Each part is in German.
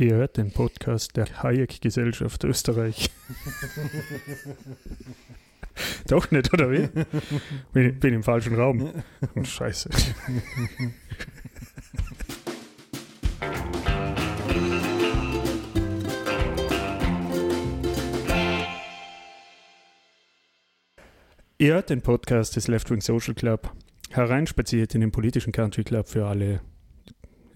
Ihr hört den Podcast der Hayek-Gesellschaft Österreich. Doch nicht, oder wie? Bin, bin im falschen Raum. Oh, scheiße. Ihr hört den Podcast des Left Wing Social Club, hereinspaziert in den politischen Country Club für alle,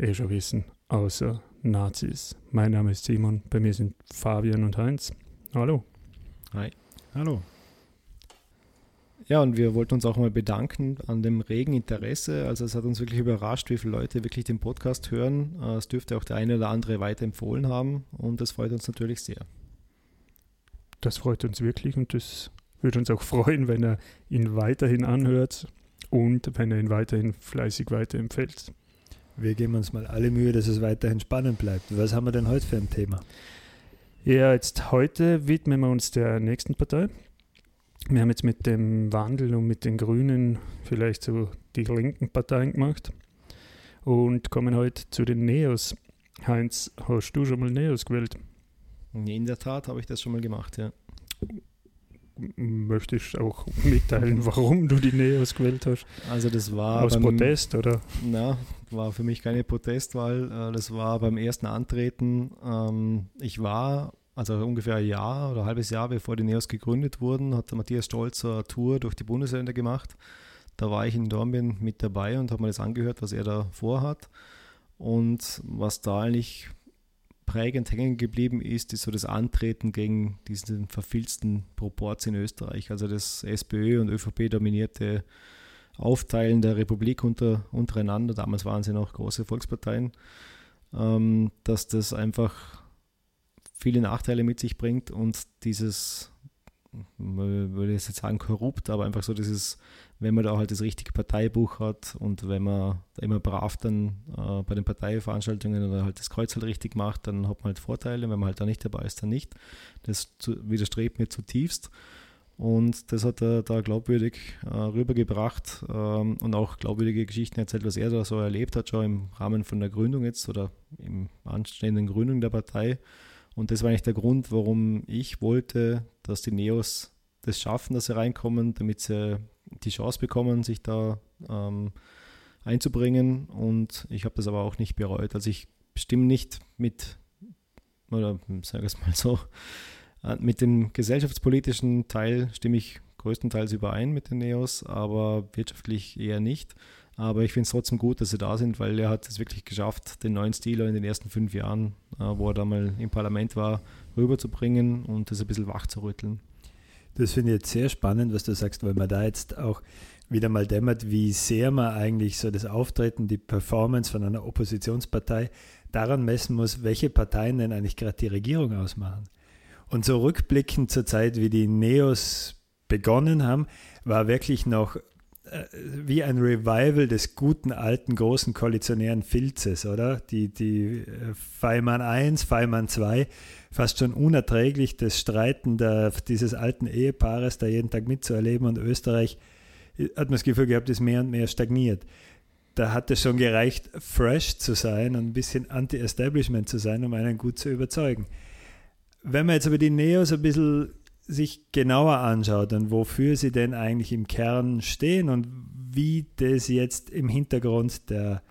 eh schon wissen, außer Nazis. Mein Name ist Simon, bei mir sind Fabian und Heinz. Hallo. Hi. Hallo. Ja, und wir wollten uns auch mal bedanken an dem regen Interesse. Also es hat uns wirklich überrascht, wie viele Leute wirklich den Podcast hören. Äh, es dürfte auch der eine oder andere weiterempfohlen haben und das freut uns natürlich sehr. Das freut uns wirklich und das würde uns auch freuen, wenn er ihn weiterhin anhört und wenn er ihn weiterhin fleißig weiterempfiehlt. Wir geben uns mal alle Mühe, dass es weiterhin spannend bleibt. Was haben wir denn heute für ein Thema? Ja, jetzt heute widmen wir uns der nächsten Partei. Wir haben jetzt mit dem Wandel und mit den Grünen vielleicht so die linken Parteien gemacht und kommen heute zu den Neos. Heinz, hast du schon mal Neos gewählt? In der Tat habe ich das schon mal gemacht, ja möchtest auch mitteilen, warum du die Neos gewählt hast? Also das war aus beim, Protest, oder? Na, war für mich keine Protestwahl. Äh, das war beim ersten Antreten. Ähm, ich war also ungefähr ein Jahr oder ein halbes Jahr bevor die Neos gegründet wurden, hat Matthias Stolz eine Tour durch die Bundesländer gemacht. Da war ich in Dornbirn mit dabei und habe mir das angehört, was er da vorhat. Und was da eigentlich prägend hängen geblieben ist, ist so das Antreten gegen diesen verfilzten Proporz in Österreich, also das SPÖ und ÖVP dominierte Aufteilen der Republik unter, untereinander, damals waren sie noch große Volksparteien, ähm, dass das einfach viele Nachteile mit sich bringt und dieses würde ich jetzt sagen korrupt, aber einfach so dieses, wenn man da halt das richtige Parteibuch hat und wenn man immer brav dann äh, bei den Parteiveranstaltungen oder halt das Kreuz halt richtig macht, dann hat man halt Vorteile, wenn man halt da nicht dabei ist, dann nicht. Das zu, widerstrebt mir zutiefst und das hat er da glaubwürdig äh, rübergebracht ähm, und auch glaubwürdige Geschichten erzählt, was er da so erlebt hat, schon im Rahmen von der Gründung jetzt oder im anstehenden Gründung der Partei und das war eigentlich der Grund, warum ich wollte, dass die Neos das schaffen, dass sie reinkommen, damit sie die Chance bekommen, sich da ähm, einzubringen. Und ich habe das aber auch nicht bereut. Also ich stimme nicht mit, oder sage es mal so, mit dem gesellschaftspolitischen Teil stimme ich größtenteils überein mit den Neos, aber wirtschaftlich eher nicht. Aber ich finde es trotzdem gut, dass sie da sind, weil er hat es wirklich geschafft, den neuen Stil in den ersten fünf Jahren, äh, wo er da mal im Parlament war, rüberzubringen und das ein bisschen wach zu rütteln. Das finde ich jetzt sehr spannend, was du sagst, weil man da jetzt auch wieder mal dämmert, wie sehr man eigentlich so das Auftreten, die Performance von einer Oppositionspartei daran messen muss, welche Parteien denn eigentlich gerade die Regierung ausmachen. Und so rückblickend zur Zeit, wie die Neos begonnen haben, war wirklich noch äh, wie ein Revival des guten alten großen koalitionären Filzes, oder? Die, die äh, Feimann 1, Feimann 2, fast schon unerträglich, das Streiten der, dieses alten Ehepaares da jeden Tag mitzuerleben und Österreich äh, hat man das Gefühl gehabt, ist mehr und mehr stagniert. Da hat es schon gereicht, fresh zu sein und ein bisschen Anti-Establishment zu sein, um einen gut zu überzeugen. Wenn man jetzt aber die Neos ein bisschen sich genauer anschaut und wofür sie denn eigentlich im Kern stehen und wie das jetzt im Hintergrund der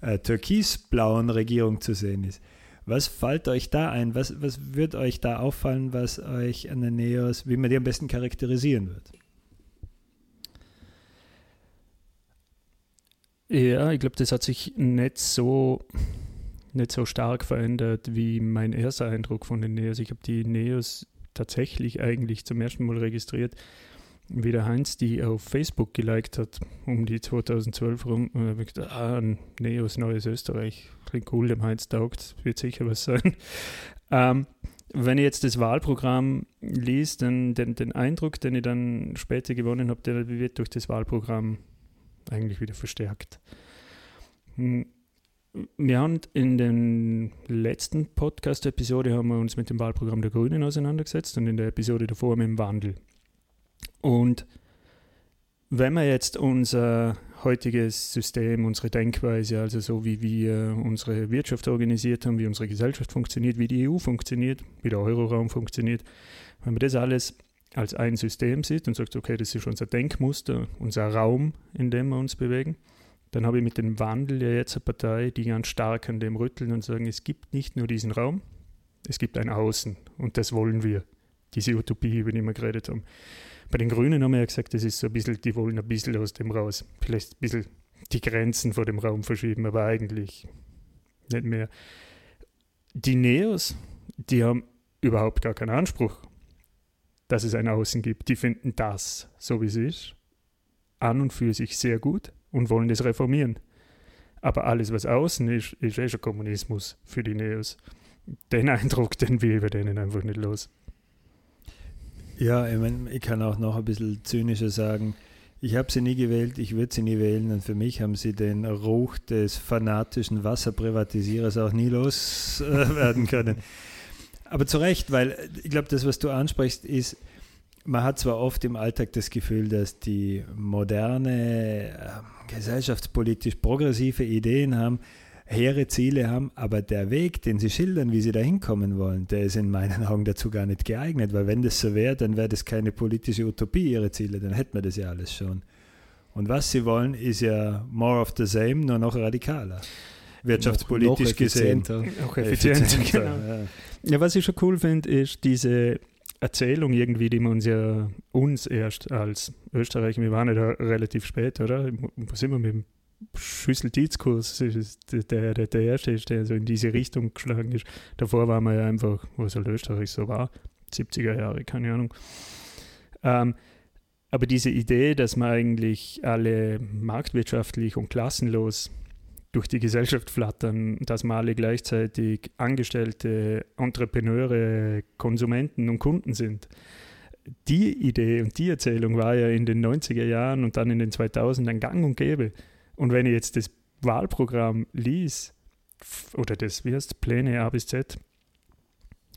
äh, türkisblauen Regierung zu sehen ist. Was fällt euch da ein? Was, was wird euch da auffallen, was euch an den Neos, wie man die am besten charakterisieren wird? Ja, ich glaube, das hat sich nicht so, nicht so stark verändert wie mein erster Eindruck von den Neos. Ich habe die Neos tatsächlich eigentlich zum ersten Mal registriert, wie der Heinz die auf Facebook geliked hat, um die 2012 rum. Und da habe ich gedacht, ah, Neos Neues Österreich, klingt cool, dem Heinz taugt, wird sicher was sein. Ähm, wenn ich jetzt das Wahlprogramm liest, dann den, den Eindruck, den ich dann später gewonnen habe, der wird durch das Wahlprogramm eigentlich wieder verstärkt. Hm, wir haben in der letzten Podcast-Episode haben wir uns mit dem Wahlprogramm der Grünen auseinandergesetzt und in der Episode davor mit dem Wandel. Und wenn wir jetzt unser heutiges System, unsere Denkweise, also so wie wir unsere Wirtschaft organisiert haben, wie unsere Gesellschaft funktioniert, wie die EU funktioniert, wie der Euroraum funktioniert, wenn man das alles als ein System sieht und sagt, okay, das ist unser Denkmuster, unser Raum, in dem wir uns bewegen, dann habe ich mit dem Wandel ja jetzt eine Partei, die ganz stark an dem rütteln und sagen, es gibt nicht nur diesen Raum, es gibt ein Außen und das wollen wir. Diese Utopie, über die wir geredet haben. Bei den Grünen haben wir ja gesagt, das ist so ein bisschen, die wollen ein bisschen aus dem raus. Vielleicht ein bisschen die Grenzen vor dem Raum verschieben, aber eigentlich nicht mehr. Die Neos, die haben überhaupt gar keinen Anspruch, dass es ein Außen gibt. Die finden das, so wie es ist, an und für sich sehr gut und wollen das reformieren. Aber alles, was außen ist, ist eh schon Kommunismus für die Neos. Den Eindruck, den wir über denen einfach nicht los. Ja, ich, mein, ich kann auch noch ein bisschen zynischer sagen, ich habe sie nie gewählt, ich würde sie nie wählen und für mich haben sie den Ruch des fanatischen Wasserprivatisierers auch nie loswerden können. Aber zu Recht, weil ich glaube, das, was du ansprichst, ist, man hat zwar oft im Alltag das Gefühl, dass die moderne, äh, gesellschaftspolitisch progressive Ideen haben, hehre Ziele haben, aber der Weg, den sie schildern, wie sie da hinkommen wollen, der ist in meinen Augen dazu gar nicht geeignet, weil wenn das so wäre, dann wäre das keine politische Utopie, ihre Ziele, dann hätten wir das ja alles schon. Und was sie wollen, ist ja more of the same, nur noch radikaler. Wirtschaftspolitisch noch, noch gesehen. Auch effizienter, effizienter genau. ja. ja, was ich schon cool finde, ist diese Erzählung irgendwie, die man uns ja uns erst als Österreich, wir waren ja relativ spät, oder? Sind wir mit dem Schüssel-Dietz-Kurs der, der, der erste ist, der so in diese Richtung geschlagen ist. Davor war man ja einfach, wo es halt Österreich so war, 70er Jahre, keine Ahnung. Ähm, aber diese Idee, dass man eigentlich alle marktwirtschaftlich und klassenlos durch die Gesellschaft flattern, dass man alle gleichzeitig Angestellte, Entrepreneure, Konsumenten und Kunden sind. Die Idee und die Erzählung war ja in den 90er Jahren und dann in den 2000ern gang und gäbe. Und wenn ich jetzt das Wahlprogramm lies, oder das, wie heißt Pläne A bis Z,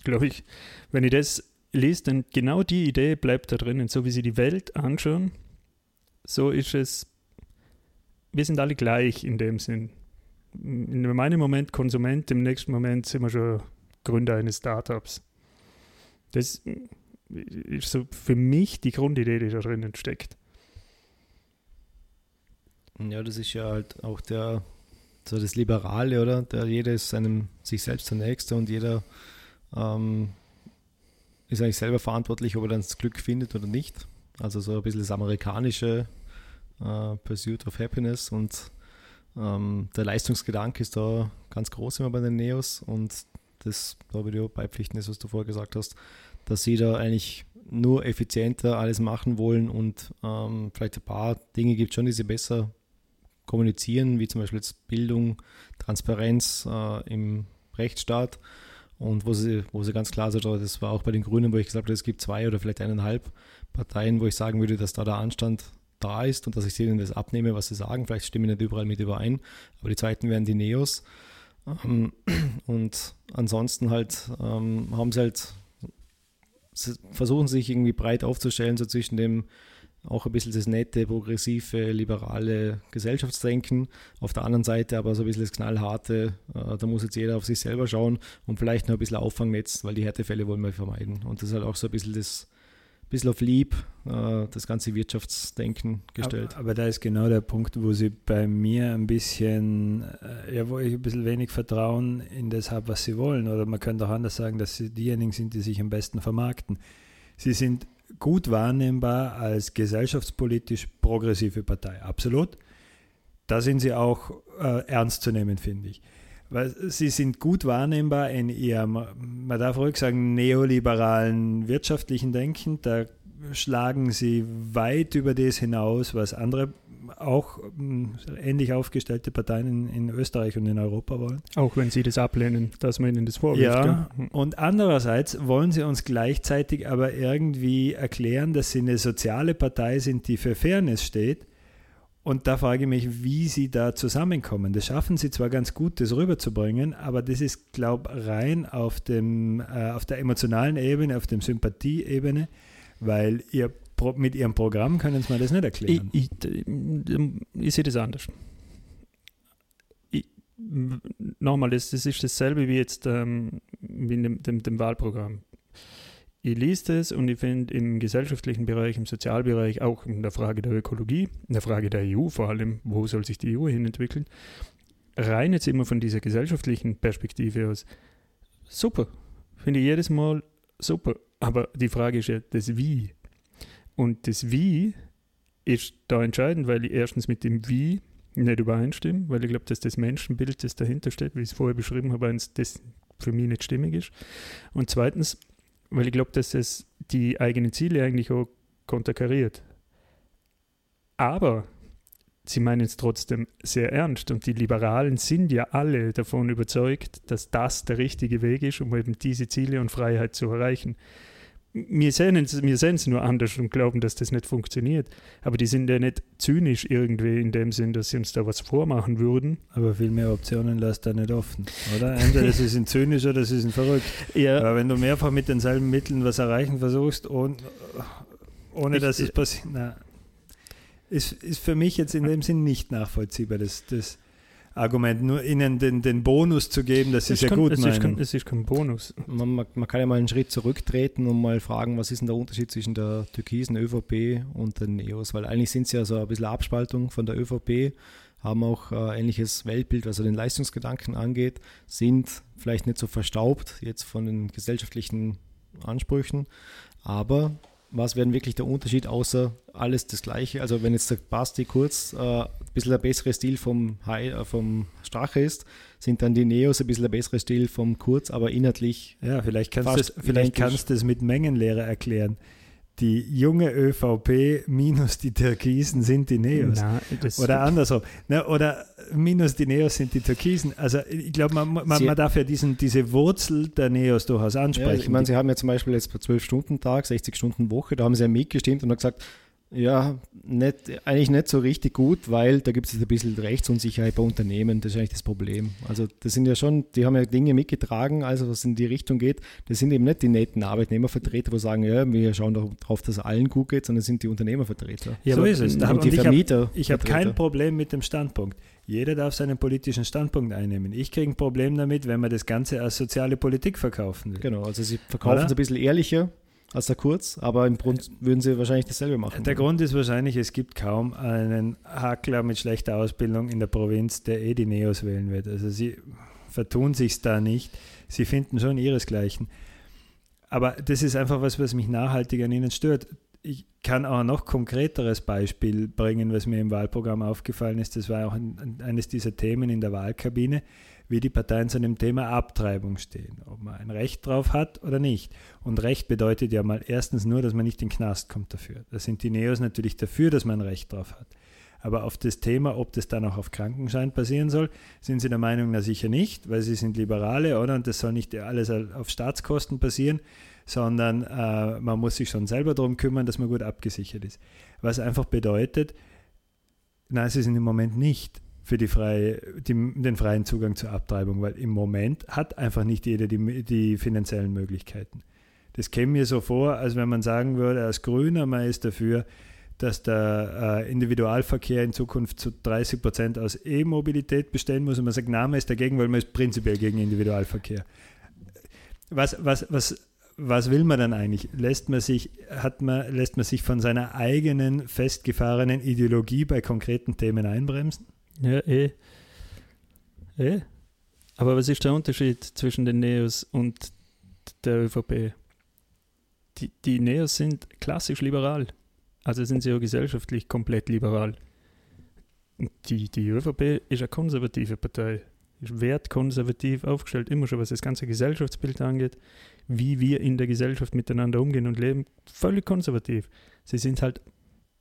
glaube ich, wenn ich das liest, dann genau die Idee bleibt da drinnen. So wie sie die Welt anschauen, so ist es, wir sind alle gleich in dem Sinn. In meinem Moment Konsument, im nächsten Moment sind wir schon Gründer eines Startups. Das ist so für mich die Grundidee, die da drinnen steckt. Ja, das ist ja halt auch der, so das Liberale, oder? Der jeder ist seinem, sich selbst der Nächste und jeder ähm, ist eigentlich selber verantwortlich, ob er dann das Glück findet oder nicht. Also so ein bisschen das amerikanische äh, Pursuit of Happiness und ähm, der Leistungsgedanke ist da ganz groß immer bei den Neos und das, da würde ich auch beipflichten, ist, was du vorher gesagt hast, dass sie da eigentlich nur effizienter alles machen wollen und ähm, vielleicht ein paar Dinge gibt schon, die sie besser kommunizieren, wie zum Beispiel jetzt Bildung, Transparenz äh, im Rechtsstaat. Und wo sie, wo sie ganz klar sind, das war auch bei den Grünen, wo ich gesagt habe, es gibt zwei oder vielleicht eineinhalb Parteien, wo ich sagen würde, dass da der Anstand da ist und dass ich denen das abnehme, was sie sagen. Vielleicht stimme ich nicht überall mit überein, aber die zweiten wären die Neos. Ähm, und ansonsten halt ähm, haben sie halt, sie versuchen sich irgendwie breit aufzustellen, so zwischen dem auch ein bisschen das nette, progressive, liberale Gesellschaftsdenken. Auf der anderen Seite aber so ein bisschen das knallharte, äh, da muss jetzt jeder auf sich selber schauen und vielleicht noch ein bisschen Auffangnetz, weil die Härtefälle wollen wir vermeiden. Und das ist halt auch so ein bisschen das bisschen auf lieb, äh, das ganze Wirtschaftsdenken gestellt. Aber, aber, da ist genau der Punkt, wo sie bei mir ein bisschen, äh, ja, wo ich ein bisschen wenig Vertrauen in das habe, was sie wollen. Oder man könnte auch anders sagen, dass sie diejenigen sind, die sich am besten vermarkten. Sie sind gut wahrnehmbar als gesellschaftspolitisch progressive Partei. Absolut. Da sind sie auch äh, ernst zu nehmen, finde ich. Weil sie sind gut wahrnehmbar in ihrem, man darf ruhig sagen, neoliberalen wirtschaftlichen Denken. Da schlagen sie weit über das hinaus, was andere auch hm, ähnlich aufgestellte Parteien in, in, Österreich und in Europa wollen. Auch wenn sie das ablehnen, dass man ihnen das vorwirft. Ja, ja, und andererseits wollen sie uns gleichzeitig aber irgendwie erklären, dass sie eine soziale Partei sind, die für Fairness steht. Und da frage ich mich, wie sie da zusammenkommen. Das schaffen sie zwar ganz gut, das rüberzubringen, aber das ist, glaube ich, rein auf, dem, äh, auf der emotionalen Ebene, auf der Sympathieebene, weil ihr mit ihrem Programm können sie mir das nicht erklären. Ich, ich, ich sehe das anders. Nochmal, das, das ist dasselbe wie jetzt ähm, wie in dem, dem, dem Wahlprogramm. Ich lese das und ich finde im gesellschaftlichen Bereich, im Sozialbereich, auch in der Frage der Ökologie, in der Frage der EU vor allem, wo soll sich die EU hin entwickeln, rein jetzt immer von dieser gesellschaftlichen Perspektive aus, super. Finde ich jedes Mal super. Aber die Frage ist ja das Wie. Und das Wie ist da entscheidend, weil ich erstens mit dem Wie nicht übereinstimme, weil ich glaube, dass das Menschenbild, das dahinter steht, wie ich es vorher beschrieben habe, eins, das für mich nicht stimmig ist. Und zweitens, weil ich glaube, dass es die eigenen Ziele eigentlich auch konterkariert. Aber sie meinen es trotzdem sehr ernst und die Liberalen sind ja alle davon überzeugt, dass das der richtige Weg ist, um eben diese Ziele und Freiheit zu erreichen. Wir sehen, es, wir sehen es nur anders und glauben, dass das nicht funktioniert. Aber die sind ja nicht zynisch irgendwie in dem Sinn, dass sie uns da was vormachen würden. Aber viel mehr Optionen lässt er nicht offen, oder? Entweder sie sind zynisch oder sie sind verrückt. Ja. Aber wenn du mehrfach mit denselben Mitteln was erreichen versuchst, ohne, ohne dass es passiert, na, ist, ist für mich jetzt in dem Sinn nicht nachvollziehbar, das, das Argument, nur ihnen den, den Bonus zu geben, das ist ja kann, gut es ist, kein, es ist kein Bonus. Man, man, man, kann ja mal einen Schritt zurücktreten und mal fragen, was ist denn der Unterschied zwischen der türkisen ÖVP und den NEOS, weil eigentlich sind sie ja so ein bisschen Abspaltung von der ÖVP, haben auch äh, ähnliches Weltbild, was den Leistungsgedanken angeht, sind vielleicht nicht so verstaubt jetzt von den gesellschaftlichen Ansprüchen, aber was wäre wirklich der Unterschied, außer alles das Gleiche? Also wenn jetzt der Basti kurz äh, ein bisschen der bessere Stil vom, High, äh, vom Strache ist, sind dann die Neos ein bisschen der bessere Stil vom Kurz, aber inhaltlich. Ja, vielleicht kannst du das, vielleicht kannst du das mit Mengenlehre erklären die junge ÖVP minus die Türkisen sind die Neos. Na, oder andersrum. Ne, oder minus die Neos sind die Türkisen. Also ich glaube, man, man, man, darf ja diesen, diese Wurzel der Neos durchaus ansprechen. Ja, ich meine, Sie haben ja zum Beispiel jetzt 12-Stunden-Tag, 60 Stunden Woche, da haben Sie ja mitgestimmt und haben gesagt, ja, nicht, eigentlich nicht so richtig gut, weil da gibt es ein bisschen Rechtsunsicherheit bei Unternehmen. Das ist eigentlich das Problem. Also, das sind ja schon, die haben ja Dinge mitgetragen, also was in die Richtung geht. Das sind eben nicht die netten Arbeitnehmervertreter, wo sagen, ja, wir schauen darauf, dass es allen gut geht, sondern das sind die Unternehmervertreter. Ja, so ist es. Und, und die Vermieter. Ich habe hab kein Problem mit dem Standpunkt. Jeder darf seinen politischen Standpunkt einnehmen. Ich kriege ein Problem damit, wenn man das Ganze als soziale Politik verkaufen will. Genau, also sie verkaufen es ein bisschen ehrlicher als der Kurz, aber im Grund würden sie wahrscheinlich dasselbe machen. Der Grund ist wahrscheinlich, es gibt kaum einen Hakler mit schlechter Ausbildung in der Provinz, der eh die Neos wählen wird. Also sie vertun sich da nicht. Sie finden schon ihresgleichen. Aber das ist einfach was, was mich nachhaltig an ihnen stört. Ich kann auch ein noch konkreteres Beispiel bringen, was mir im Wahlprogramm aufgefallen ist. Das war auch ein, eines dieser Themen in der Wahlkabine wie die Parteien zu dem Thema Abtreibung stehen, ob man ein Recht drauf hat oder nicht. Und Recht bedeutet ja mal erstens nur, dass man nicht in den Knast kommt dafür. Da sind die Neos natürlich dafür, dass man ein Recht drauf hat. Aber auf das Thema, ob das dann auch auf Krankenschein passieren soll, sind sie der Meinung, na sicher nicht, weil sie sind Liberale, oder? Und das soll nicht alles auf Staatskosten passieren, sondern äh, man muss sich schon selber darum kümmern, dass man gut abgesichert ist. Was einfach bedeutet, nein, sie sind im Moment nicht für die freie, die, den freien Zugang zur Abtreibung, weil im Moment hat einfach nicht jeder die, die finanziellen Möglichkeiten. Das käme mir so vor, als wenn man sagen würde, als Grüner, man ist dafür, dass der äh, Individualverkehr in Zukunft zu 30 Prozent aus E-Mobilität bestehen muss und man sagt, na, man ist dagegen, weil man ist prinzipiell gegen Individualverkehr. Was, was, was, was will man dann eigentlich? Lässt man sich, hat man, lässt man sich von seiner eigenen festgefahrenen Ideologie bei konkreten Themen einbremsen? Ja, eh. Eh. Aber was ist der Unterschied zwischen den Neos und der ÖVP? Die, die Neos sind klassisch liberal. Also sind sie auch gesellschaftlich komplett liberal. Die, die ÖVP ist eine konservative Partei, ist wertkonservativ aufgestellt, immer schon was das ganze Gesellschaftsbild angeht, wie wir in der Gesellschaft miteinander umgehen und leben, völlig konservativ. Sie sind halt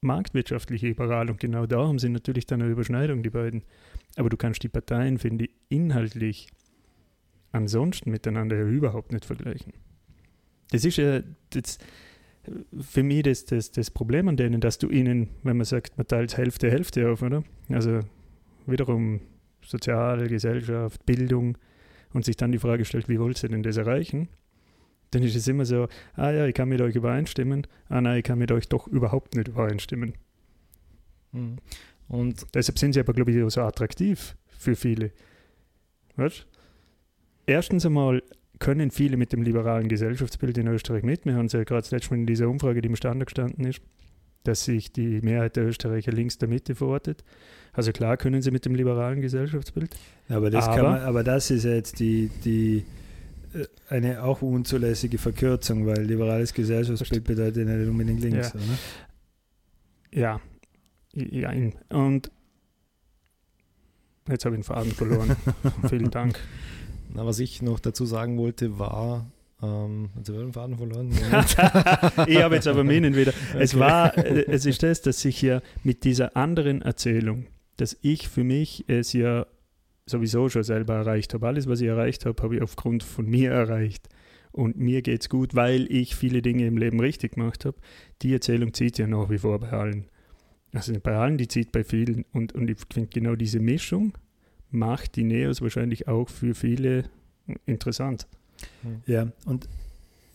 marktwirtschaftlich liberal und genau da haben sie natürlich dann eine Überschneidung, die beiden. Aber du kannst die Parteien, finde ich, inhaltlich ansonsten miteinander ja überhaupt nicht vergleichen. Das ist ja das, für mich das, das, das Problem an denen, dass du ihnen, wenn man sagt, man teilt Hälfte, Hälfte auf, oder? Also wiederum Sozial, Gesellschaft, Bildung und sich dann die Frage stellt, wie wollt ihr denn das erreichen? Dann ist es immer so, ah ja, ich kann mit euch übereinstimmen, ah nein, ich kann mit euch doch überhaupt nicht übereinstimmen. Mhm. Und Deshalb sind sie aber, glaube ich, auch so attraktiv für viele. Weißt? Erstens einmal können viele mit dem liberalen Gesellschaftsbild in Österreich mit. Wir haben es ja gerade das letzte Mal in dieser Umfrage, die im Standard gestanden ist, dass sich die Mehrheit der Österreicher links der Mitte verortet. Also klar können sie mit dem liberalen Gesellschaftsbild. Aber das, Aber- kann man, aber das ist ja jetzt die, die eine auch unzulässige Verkürzung, weil liberales Gesellschaftsbild bedeutet nicht unbedingt links, Ja. oder? Ja, ja. Und jetzt habe ich den Faden verloren. Vielen Dank. na, was ich noch dazu sagen wollte, war, ähm, jetzt habe ich den Faden verloren. ich habe jetzt aber meinen wieder. Es Okay. war, äh, es ist das, dass ich ja mit dieser anderen Erzählung, dass ich für mich es ja sowieso schon selber erreicht habe. Alles, was ich erreicht habe, habe ich aufgrund von mir erreicht. Und mir geht es gut, weil ich viele Dinge im Leben richtig gemacht habe. Die Erzählung zieht ja nach wie vor bei allen. Also nicht bei allen, die zieht bei vielen. Und, und ich finde genau diese Mischung macht die Neos wahrscheinlich auch für viele interessant. Ja, und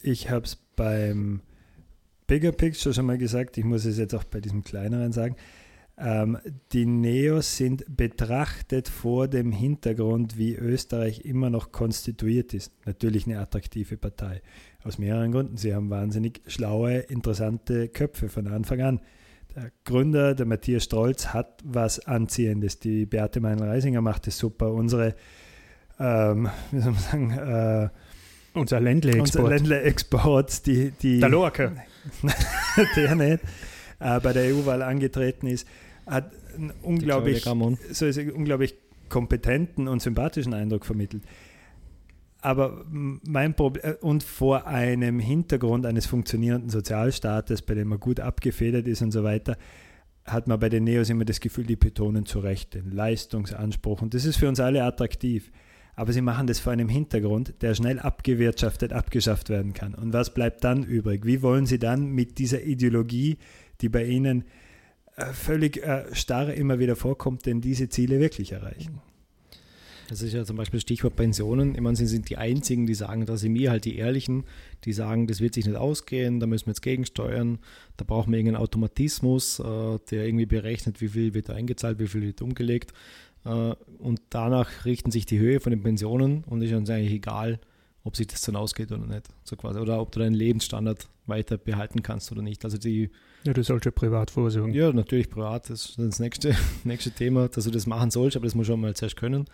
ich habe es beim Bigger Picture schon mal gesagt, ich muss es jetzt auch bei diesem kleineren sagen. Ähm, die Neos sind betrachtet vor dem Hintergrund, wie Österreich immer noch konstituiert ist. Natürlich eine attraktive Partei. Aus mehreren Gründen. Sie haben wahnsinnig schlaue, interessante Köpfe von Anfang an. Der Gründer, der Matthias Strolz, hat was Anziehendes. Die Beate Meinl-Reisinger macht es super. Unsere, ähm, wie soll man sagen, äh, Unser unser Ländle-Export. Die, die Der Lorca. der nicht äh, bei der EU-Wahl angetreten ist, hat einen unglaublich, so ist einen unglaublich kompetenten und sympathischen Eindruck vermittelt. Aber mein Problem, und vor einem Hintergrund eines funktionierenden Sozialstaates, bei dem man gut abgefedert ist und so weiter, hat man bei den Neos immer das Gefühl, die betonen zu Recht den Leistungsanspruch. Und das ist für uns alle attraktiv. Aber sie machen das vor einem Hintergrund, der schnell abgewirtschaftet, abgeschafft werden kann. Und was bleibt dann übrig? Wie wollen sie dann mit dieser Ideologie, die bei ihnen äh, völlig äh, starr immer wieder vorkommt, denn diese Ziele wirklich erreichen? Das ist ja zum Beispiel Stichwort Pensionen. Ich meine, sie sind die Einzigen, die sagen, da sind wir halt die Ehrlichen, die sagen, das wird sich nicht ausgehen, da müssen wir jetzt gegensteuern, da brauchen wir irgendeinen Automatismus, äh, der irgendwie berechnet, wie viel wird eingezahlt, wie viel wird umgelegt. Äh, und danach richten sich die Höhe von den Pensionen und ist uns eigentlich egal, ob sich das dann ausgeht oder nicht. So quasi. Oder ob du deinen Lebensstandard weiter behalten kannst oder nicht. Also die Ja, du sollst ja privat vorsorgen. ja, natürlich privat, das ist das nächste, nächste Thema, dass du das machen sollst, aber das muss schon mal zuerst können.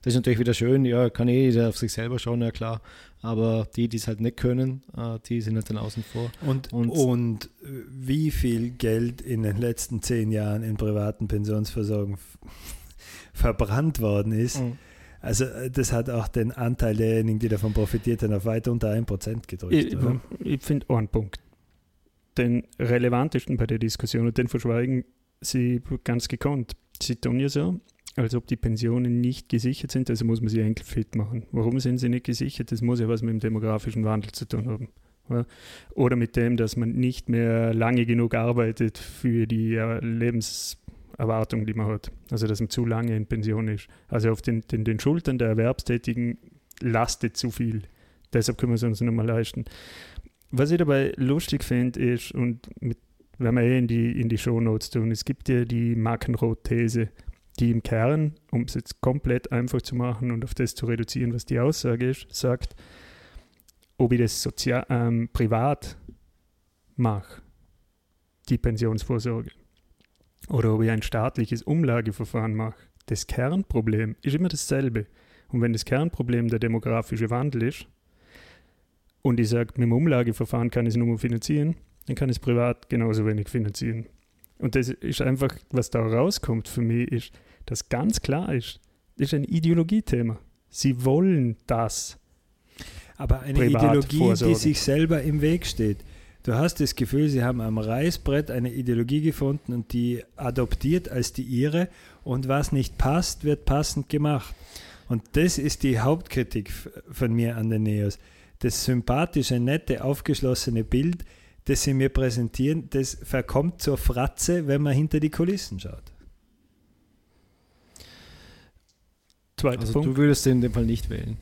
Das ist natürlich wieder schön, ja, kann eh jeder auf sich selber schauen, ja klar. Aber die, die es halt nicht können, äh, die sind halt dann außen vor. Und, Und- und, äh, wie viel Geld in den letzten zehn Jahren in privaten Pensionsversorgung verbrannt worden ist. Also äh, das hat auch den Anteil derjenigen, die davon profitiert haben, auf weit unter 1% gedrückt. Ich, oder? ich finde einen Punkt. Den relevantesten bei der Diskussion und den verschweigen sie ganz gekonnt. Sie tun ja so, als ob die Pensionen nicht gesichert sind, also muss man sie eigentlich fit machen. Warum sind sie nicht gesichert? Das muss ja was mit dem demografischen Wandel zu tun haben. Oder mit dem, dass man nicht mehr lange genug arbeitet für die äh, Lebenserwartung, die man hat. Also dass man zu lange in Pension ist. Also auf den, den, den Schultern der Erwerbstätigen lastet zu viel. Deshalb können wir es uns nicht mehr leisten. Was ich dabei lustig finde, ist, und mit, wenn wir eh in die, in die Shownotes tun, es gibt ja die Markenrot-These, die im Kern, um es jetzt komplett einfach zu machen und auf das zu reduzieren, was die Aussage ist, sagt, ob ich das sozial, ähm, privat mache, die Pensionsvorsorge, oder ob ich ein staatliches Umlageverfahren mache. Das Kernproblem ist immer dasselbe. Und wenn das Kernproblem der demografische Wandel ist, und ich sage, mit dem Umlageverfahren kann ich es nur mehr finanzieren, dann kann ich es privat genauso wenig finanzieren. Und das ist einfach, was da rauskommt für mich, ist, dass ganz klar ist, das ist ein Ideologiethema. Sie wollen das. Aber eine privat Ideologie, die vorsorgen. sich selber im Weg steht. Du hast das Gefühl, sie haben am Reißbrett eine Ideologie gefunden und die adoptiert als die ihre und was nicht passt, wird passend gemacht. Und das ist die Hauptkritik von mir an den Neos. Das sympathische, nette, aufgeschlossene Bild, das sie mir präsentieren, das verkommt zur Fratze, wenn man hinter die Kulissen schaut. Zweiter Also Punkt. du würdest den in dem Fall nicht wählen.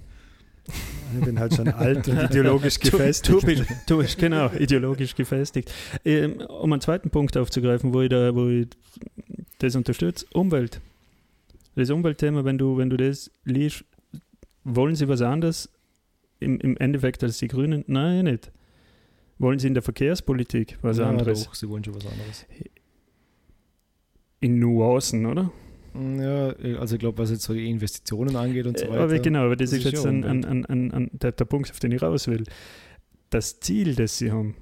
Ich bin halt schon alt und ideologisch gefestigt. Du, du, bist, du bist genau ideologisch gefestigt. Ähm, um einen zweiten Punkt aufzugreifen, wo ich, da, wo ich das unterstütze, Umwelt. Das Umweltthema, wenn du, wenn du das liest, wollen sie was anderes im, im Endeffekt als die Grünen? Nein, nicht. Wollen sie in der Verkehrspolitik was ja, anderes? Doch, sie wollen schon was anderes. In Nuancen, oder? Ja, also ich glaube, was jetzt so die Investitionen angeht und so weiter. Aber genau, aber das, das ist ist jetzt ja ein, ein, ein, der, der Punkt, auf den ich raus will. Das Ziel, das sie haben,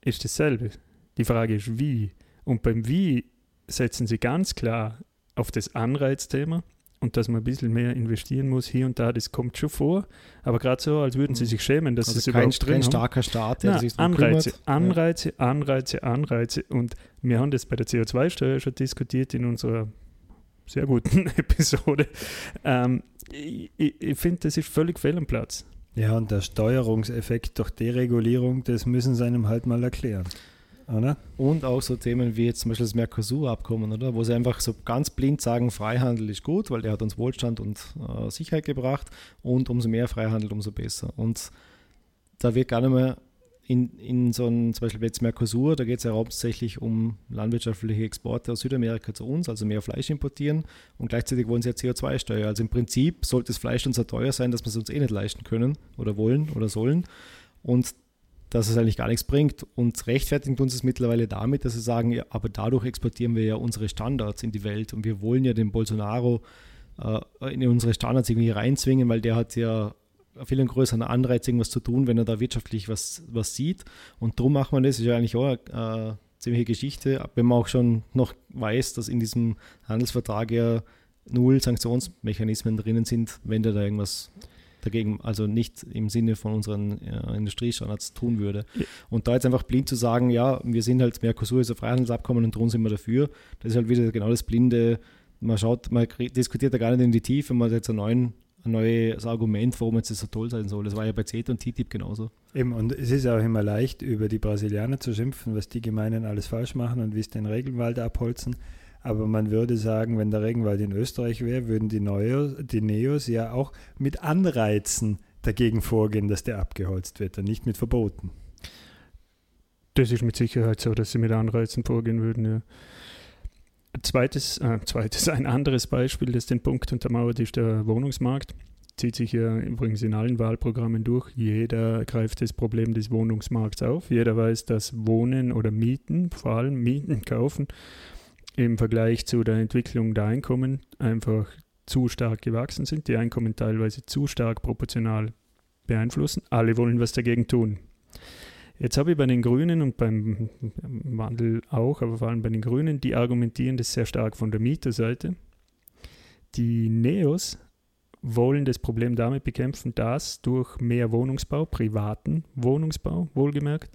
ist dasselbe. Die Frage ist, wie. Und beim Wie setzen sie ganz klar auf das Anreizthema und dass man ein bisschen mehr investieren muss hier und da. Das kommt schon vor, aber gerade so, als würden sie sich schämen, dass sie es also kein, überhaupt drin kein starker Staat, der Na, sich Anreize, kümmert. Anreize, Anreize, Anreize. Und wir haben das bei der CO2-Steuer schon diskutiert in unserer sehr guten Episode. Ähm, ich ich, ich finde, das ist völlig fehl am Platz. Ja, und der Steuerungseffekt durch Deregulierung, das müssen sie einem halt mal erklären. Oder? Und auch so Themen wie jetzt zum Beispiel das Mercosur-Abkommen, oder? Wo sie einfach so ganz blind sagen, Freihandel ist gut, weil der hat uns Wohlstand und äh, Sicherheit gebracht und umso mehr Freihandel, umso besser. Und da wird gar nicht mehr in, in so einem, zum Beispiel jetzt Mercosur, da geht es ja hauptsächlich um landwirtschaftliche Exporte aus Südamerika zu uns, also mehr Fleisch importieren und gleichzeitig wollen sie ja CO2-Steuer. Also im Prinzip sollte das Fleisch dann so teuer sein, dass wir es uns eh nicht leisten können oder wollen oder sollen. Und dass es eigentlich gar nichts bringt. Und rechtfertigen tun sie es mittlerweile damit, dass sie sagen, ja, aber dadurch exportieren wir ja unsere Standards in die Welt und wir wollen ja den Bolsonaro äh, in unsere Standards irgendwie reinzwingen, weil der hat ja viel größeren Anreiz, irgendwas zu tun, wenn er da wirtschaftlich was, was sieht. Und darum macht man das, ist ja eigentlich auch eine äh, ziemliche Geschichte, wenn man auch schon noch weiß, dass in diesem Handelsvertrag ja null Sanktionsmechanismen drinnen sind, wenn der da irgendwas dagegen, also nicht im Sinne von unseren äh, Industriestandards tun würde. Ja. Und da jetzt einfach blind zu sagen, ja, wir sind halt, Mercosur ist ein Freihandelsabkommen und darum sind wir dafür, das ist halt wieder genau das blinde, man schaut, man diskutiert da gar nicht in die Tiefe, man hat jetzt einen neuen, ein neues Argument, warum jetzt das so toll sein soll. Das war ja bei CETA und TTIP genauso. Eben, und es ist auch immer leicht, über die Brasilianer zu schimpfen, was die Gemeinen alles falsch machen und wie es den Regenwald abholzen. Aber man würde sagen, wenn der Regenwald in Österreich wäre, würden die, Neos, die Neos ja auch mit Anreizen dagegen vorgehen, dass der abgeholzt wird und nicht mit Verboten. Das ist mit Sicherheit so, dass sie mit Anreizen vorgehen würden. Ja. Zweites, äh, zweites, ein anderes Beispiel, das den Punkt untermauert, ist der Wohnungsmarkt. Zieht sich ja übrigens in allen Wahlprogrammen durch. Jeder greift das Problem des Wohnungsmarkts auf. Jeder weiß, dass Wohnen oder Mieten, vor allem Mieten kaufen, im Vergleich zu der Entwicklung der Einkommen einfach zu stark gewachsen sind. Die Einkommen teilweise zu stark proportional beeinflussen. Alle wollen was dagegen tun. Jetzt habe ich bei den Grünen und beim Wandel auch, aber vor allem bei den Grünen, die argumentieren das sehr stark von der Mieterseite. Die Neos wollen das Problem damit bekämpfen, dass durch mehr Wohnungsbau, privaten Wohnungsbau wohlgemerkt,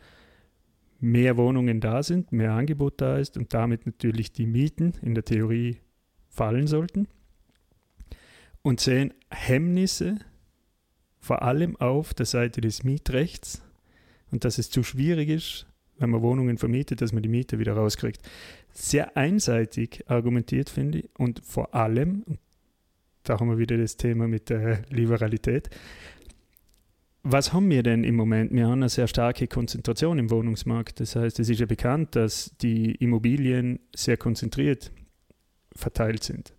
mehr Wohnungen da sind, mehr Angebot da ist und damit natürlich die Mieten in der Theorie fallen sollten. Und sehen Hemmnisse vor allem auf der Seite des Mietrechts und dass es zu schwierig ist, wenn man Wohnungen vermietet, dass man die Miete wieder rauskriegt. Sehr einseitig argumentiert, finde ich, und vor allem, da haben wir wieder das Thema mit der Liberalität, was haben wir denn im Moment? Wir haben eine sehr starke Konzentration im Wohnungsmarkt. Das heißt, es ist ja bekannt, dass die Immobilien sehr konzentriert verteilt sind.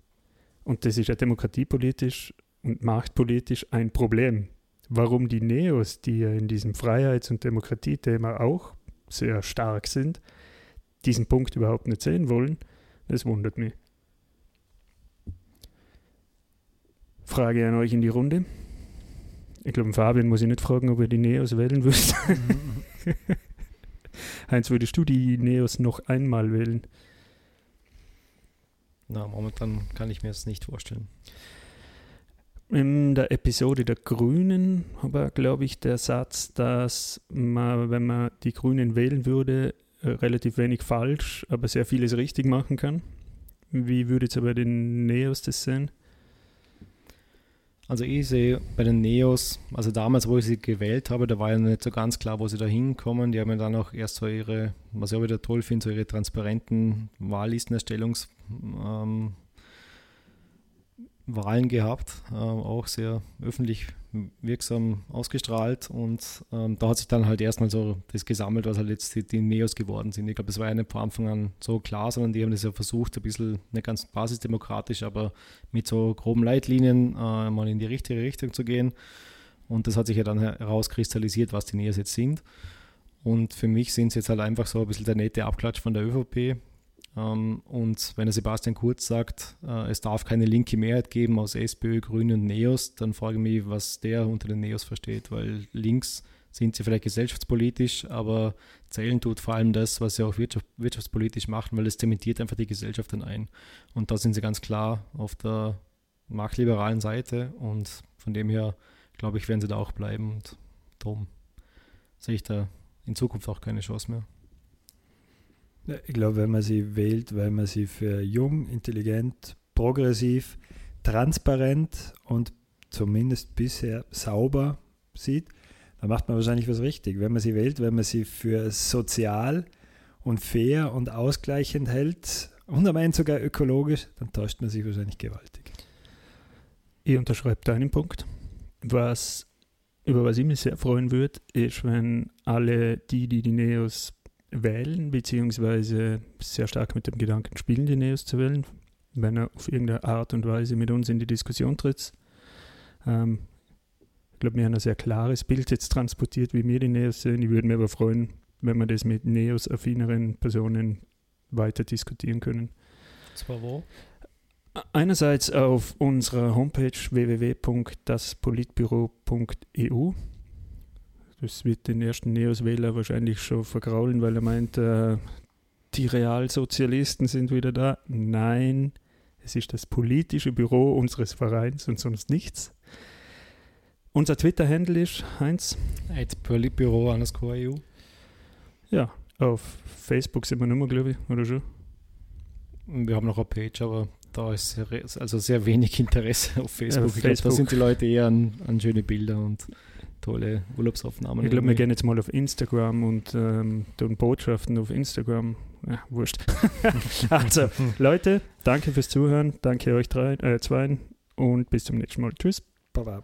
Und das ist ja demokratiepolitisch und machtpolitisch ein Problem. Warum die Neos, die ja in diesem Freiheits- und Demokratiethema auch sehr stark sind, diesen Punkt überhaupt nicht sehen wollen, das wundert mich. Frage an euch in die Runde. Ich glaube, Fabian muss ich nicht fragen, ob er die Neos wählen würde. Heinz, würdest du die Neos noch einmal wählen? Na, momentan kann ich mir das nicht vorstellen. In der Episode der Grünen aber, glaube ich, der Satz, dass man, wenn man die Grünen wählen würde, äh, relativ wenig falsch, aber sehr vieles richtig machen kann. Wie würdet ihr bei den Neos das sehen? Also ich sehe bei den Neos, also damals, wo ich sie gewählt habe, da war ja nicht so ganz klar, wo sie da hinkommen. Die haben ja dann auch erst so ihre, was ich auch wieder toll finde, so ihre transparenten Wahllistenerstellungs ähm, Wahlen gehabt, äh, auch sehr öffentlich wirksam ausgestrahlt und ähm, da hat sich dann halt erstmal so das gesammelt, was halt jetzt die, die Neos geworden sind. Ich glaube, das war ja nicht von Anfang an so klar, sondern die haben das ja versucht, ein bisschen nicht ganz basisdemokratisch, aber mit so groben Leitlinien äh, mal in die richtige Richtung zu gehen. Und das hat sich ja dann herauskristallisiert, was die Neos jetzt sind. Und für mich sind es jetzt halt einfach so ein bisschen der nette Abklatsch von der ÖVP, und wenn der Sebastian Kurz sagt, äh, es darf keine linke Mehrheit geben aus SPÖ, Grünen und Neos, dann frage ich mich, was der unter den Neos versteht, weil links sind sie vielleicht gesellschaftspolitisch, aber zählen tut vor allem das, was sie auch wirtschaft, wirtschaftspolitisch machen, weil es zementiert einfach die Gesellschaft dann ein. Und da sind sie ganz klar auf der marktliberalen Seite und von dem her, glaube ich, werden sie da auch bleiben und darum sehe ich da in Zukunft auch keine Chance mehr. Ich glaube, wenn man sie wählt, weil man sie für jung, intelligent, progressiv, transparent und zumindest bisher sauber sieht, dann macht man wahrscheinlich was richtig. Wenn man sie wählt, wenn man sie für sozial und fair und ausgleichend hält und am Ende sogar ökologisch, dann täuscht man sich wahrscheinlich gewaltig. Ich unterschreibe deinen Punkt. Was, über was ich mich sehr freuen würde, ist, wenn alle die, die die Neos wählen, beziehungsweise sehr stark mit dem Gedanken spielen, die Neos zu wählen, wenn er auf irgendeine Art und Weise mit uns in die Diskussion tritt. Ähm, ich glaube, wir haben ein sehr klares Bild jetzt transportiert, wie wir die Neos sehen. Ich würde mich aber freuen, wenn wir das mit Neos-affineren Personen weiter diskutieren können. Zwar wo? Einerseits auf unserer Homepage www.daspolitbüro.eu das wird den ersten Neos-Wähler wahrscheinlich schon vergraulen, weil er meint, äh, die Realsozialisten sind wieder da. Nein, es ist das politische Büro unseres Vereins und sonst nichts. Unser Twitter-Handle ist, Heinz? Politbüro underscore EU. Ja, auf Facebook sind wir nicht mehr, glaube ich, oder schon? Wir haben noch eine Page, aber da ist sehr, also sehr wenig Interesse auf Facebook. Ja, ich glaube, da sind die Leute eher an, an schöne Bilder und tolle Urlaubsaufnahmen. Ich glaube, wir gehen jetzt mal auf Instagram und ähm, tun Botschaften auf Instagram. Ja, wurscht. also, Leute, danke fürs Zuhören. Danke euch drei, äh, zweien und bis zum nächsten Mal. Tschüss. Baba.